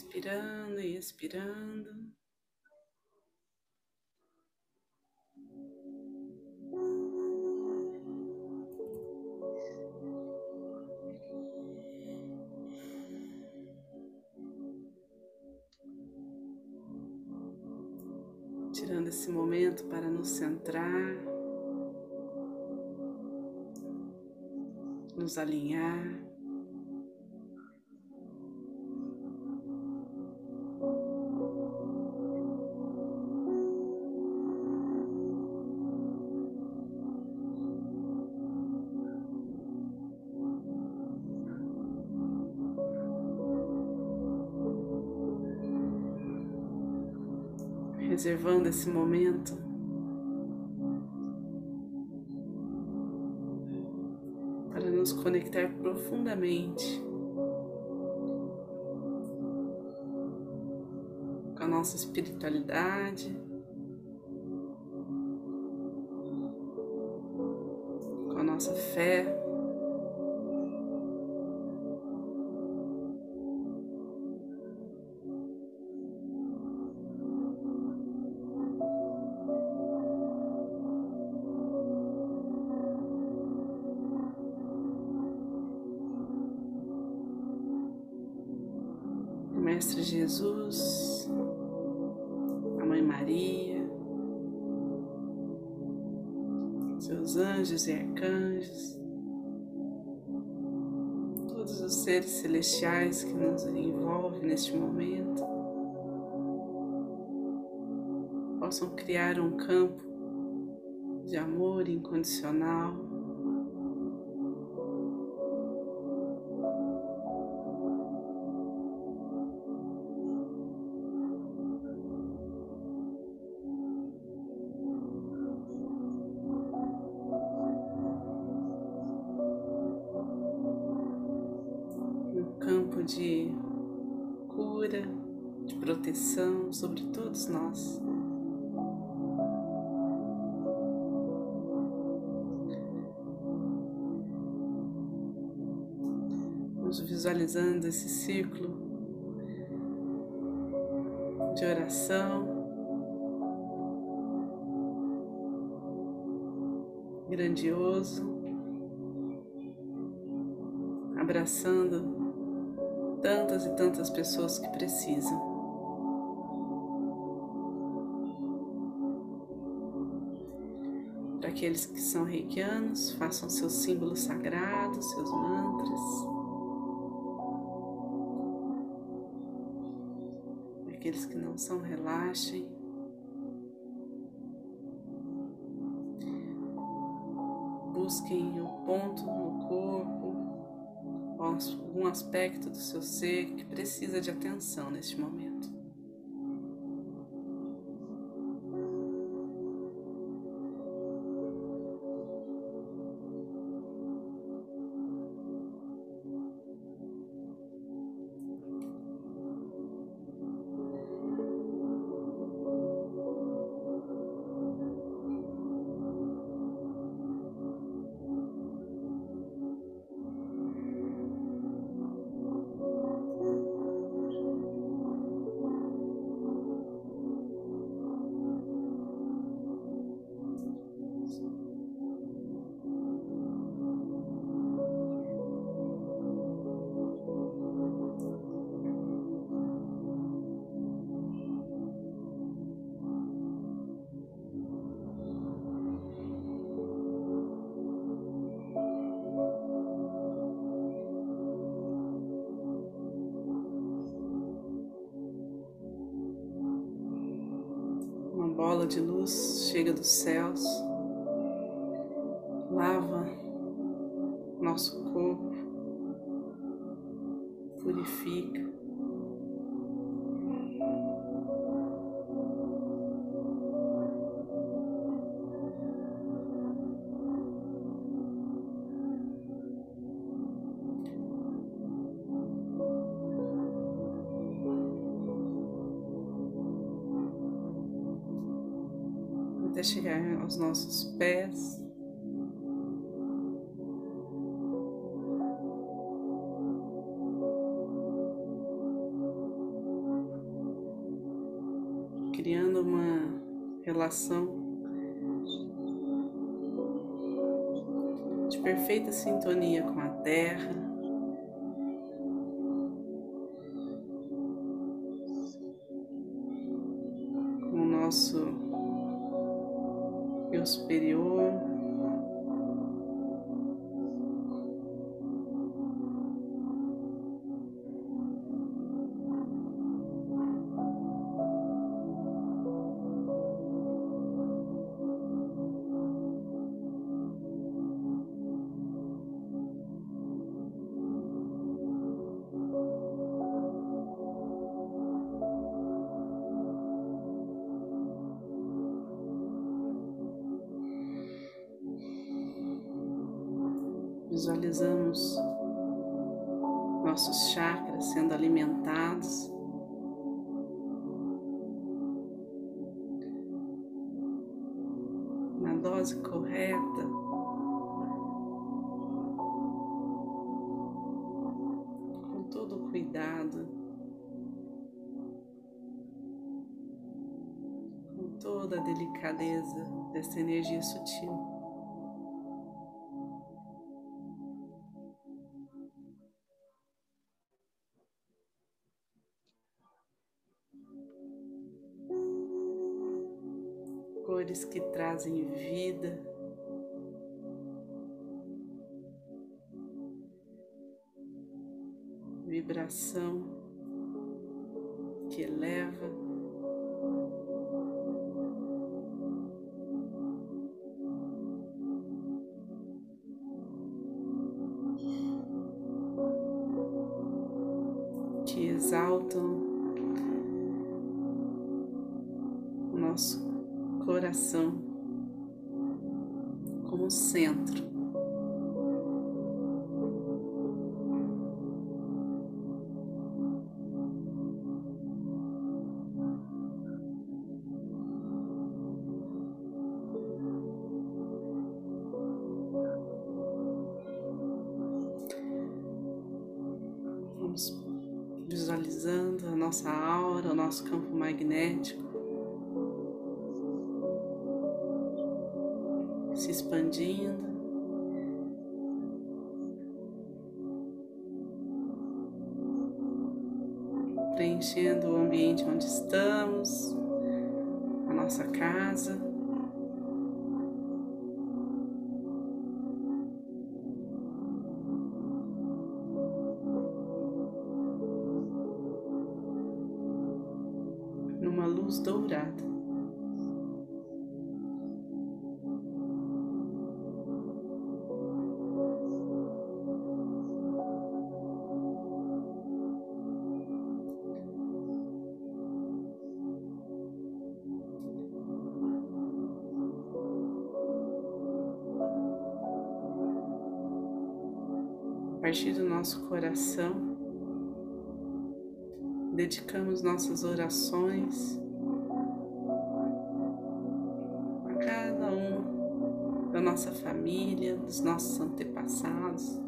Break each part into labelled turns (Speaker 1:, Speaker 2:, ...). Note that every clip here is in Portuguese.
Speaker 1: inspirando e expirando. Tirando esse momento para nos centrar, nos alinhar. Reservando esse momento. Para nos conectar profundamente com a nossa espiritualidade, com a nossa fé. Jesus, a Mãe Maria, seus anjos e arcanjos, todos os seres celestiais que nos envolvem neste momento, possam criar um campo de amor incondicional de cura, de proteção sobre todos nós. Vamos visualizando esse ciclo de oração. Grandioso, abraçando tantas e tantas pessoas que precisam. Para aqueles que são reikianos, façam seus símbolos sagrados, seus mantras. Para aqueles que não são, relaxem. Busquem o ponto no corpo algum aspecto do seu ser que precisa de atenção neste momento. De luz chega dos céus, até chegar aos nossos pés. criando uma relação de perfeita sintonia com a Terra. O nosso eu superior. Visualizamos nossos chakras sendo alimentados. Na dose correta. Com todo cuidado. Com toda a delicadeza dessa energia sutil. Cores que trazem vida. Vibração centro. Preenchendo o ambiente onde estamos, a nossa casa. Partir do nosso coração, dedicamos nossas orações a cada um da nossa família, dos nossos antepassados,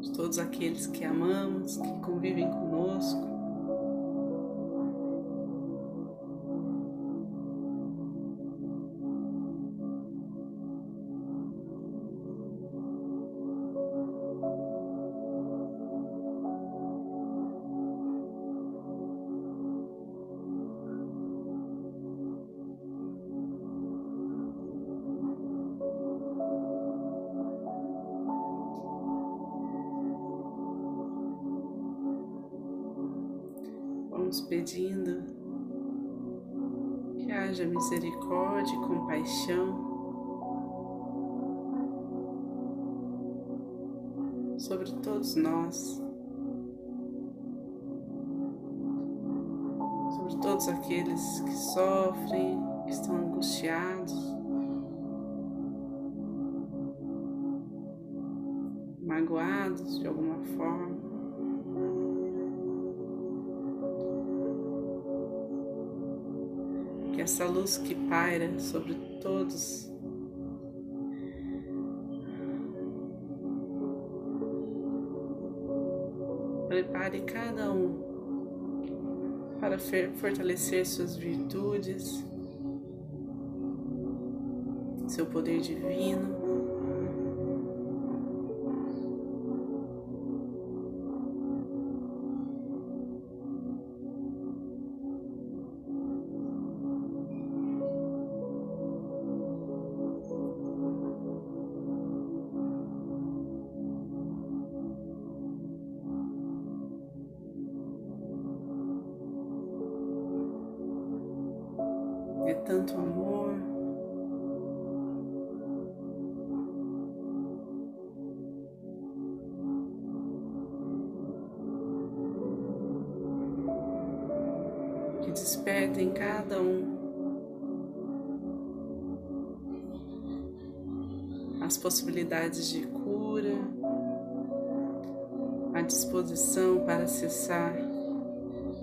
Speaker 1: de todos aqueles que amamos, que convivem conosco. Pedindo que haja misericórdia e compaixão sobre todos nós, sobre todos aqueles que sofrem, que estão angustiados, magoados de alguma forma. Essa luz que paira sobre todos prepare cada um para fortalecer suas virtudes, seu poder divino. Desperta em cada um as possibilidades de cura, a disposição para acessar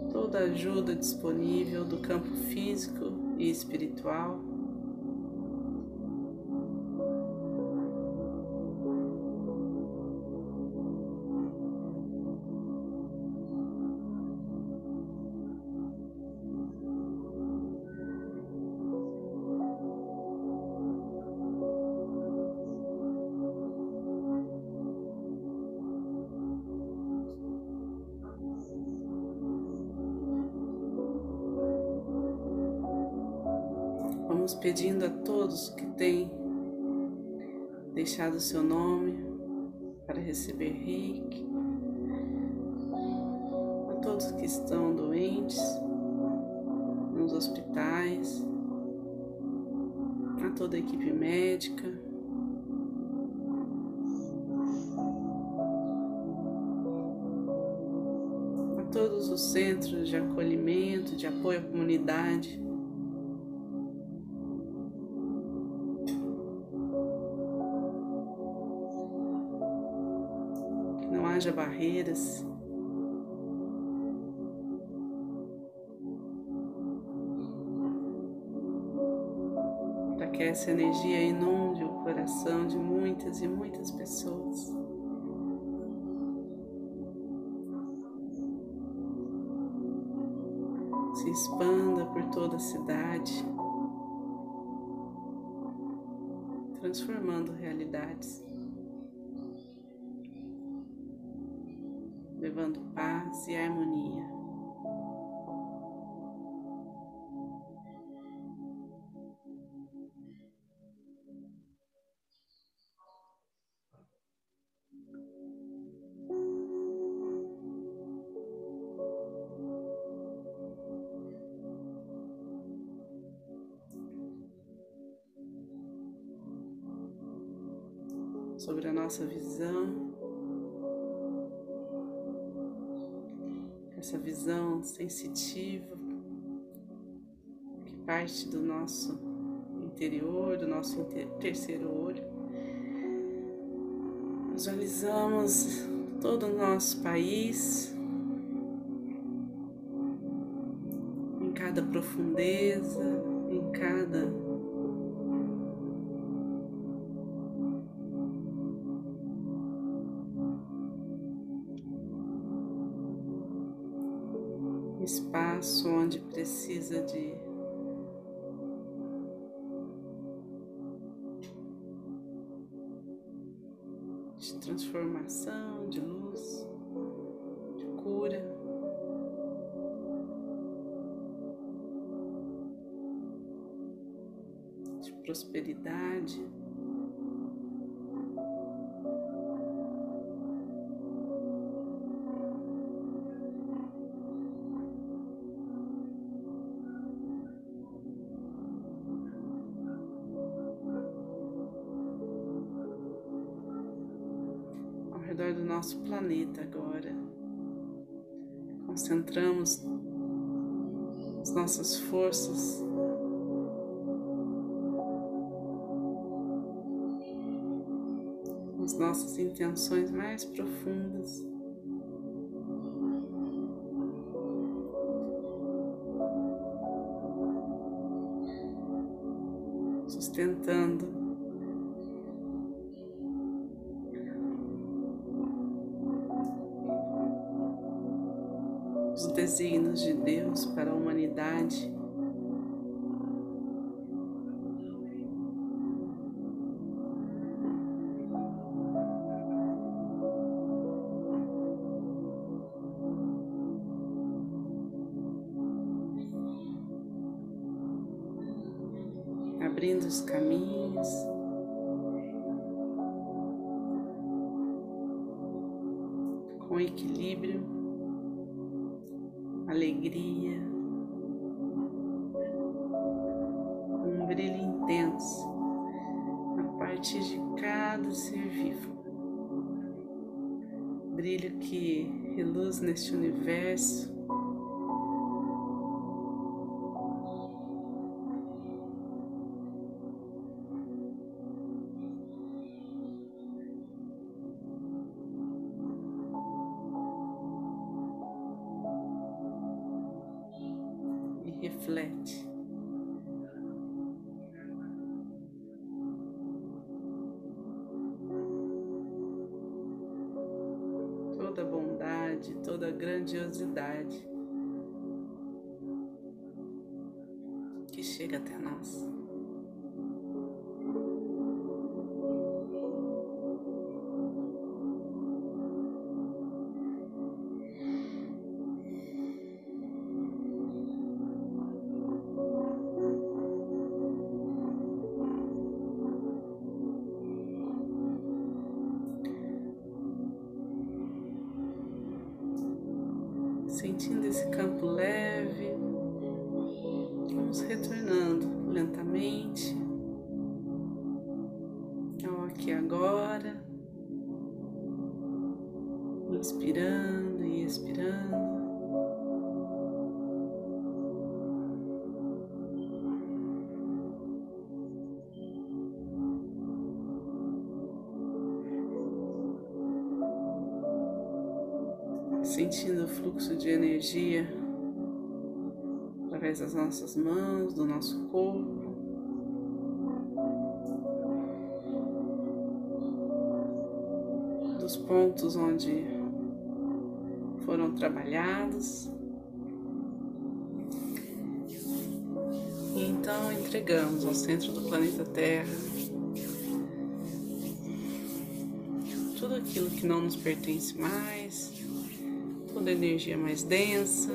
Speaker 1: toda ajuda disponível do campo físico e espiritual. Pedindo a todos que têm deixado seu nome para receber reiki, a todos que estão doentes nos hospitais, a toda a equipe médica. a Todos os centros de acolhimento, de apoio à comunidade, haja barreiras. Para que essa energia inunde o coração de muitas e muitas pessoas. Se expanda por toda a cidade, transformando realidades. Levando paz e harmonia. Sobre a nossa visão, essa visão sensitiva que parte do nosso interior, do nosso terceiro olho. Visualizamos todo o nosso país em cada profundeza, em cada de transformação, de luz, de cura. De prosperidade. Concentramos as nossas forças as nossas intenções mais profundas. Sustentando os desígnios de Deus para a humanidade. Abrindo os caminhos. Com equilíbrio Brilho que reluz neste universo que chega até nós. Inspirando e expirando. sentindo o fluxo de energia através das nossas mãos, do nosso corpo. Dos pontos onde trabalhados. E então entregamos ao centro do planeta Terra tudo aquilo que não nos pertence mais toda energia mais densa.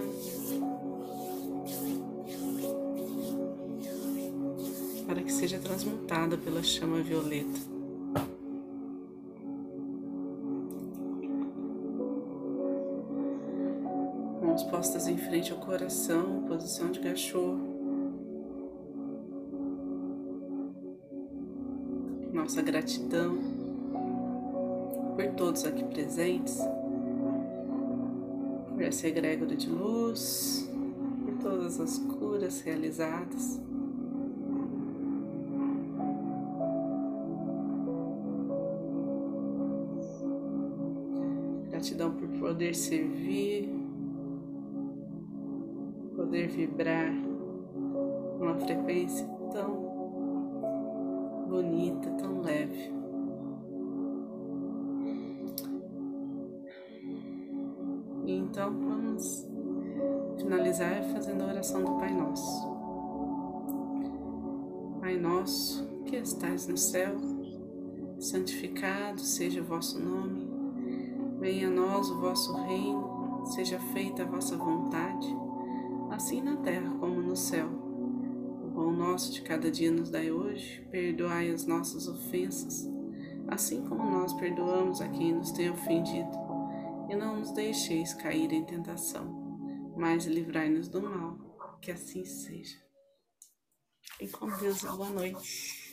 Speaker 1: Para que seja transmutada pela chama violeta. Cachorro. Nossa gratidão por todos aqui presentes por essa egrégora de luz, por todas as curas realizadas. Gratidão por poder servir, poder vibrar numa frequência tão bonita, tão leve. Então vamos finalizar fazendo a oração do Pai Nosso. Pai Nosso que estais no céu, santificado seja o vosso nome, venha a nós o vosso reino, seja feita a vossa vontade, assim na terra como no céu. O pão nosso de cada dia nos dai hoje, perdoai as nossas ofensas, assim como nós perdoamos a quem nos tem ofendido e não nos deixeis cair em tentação, mas livrai-nos do mal, que assim seja. E com Deus, boa noite.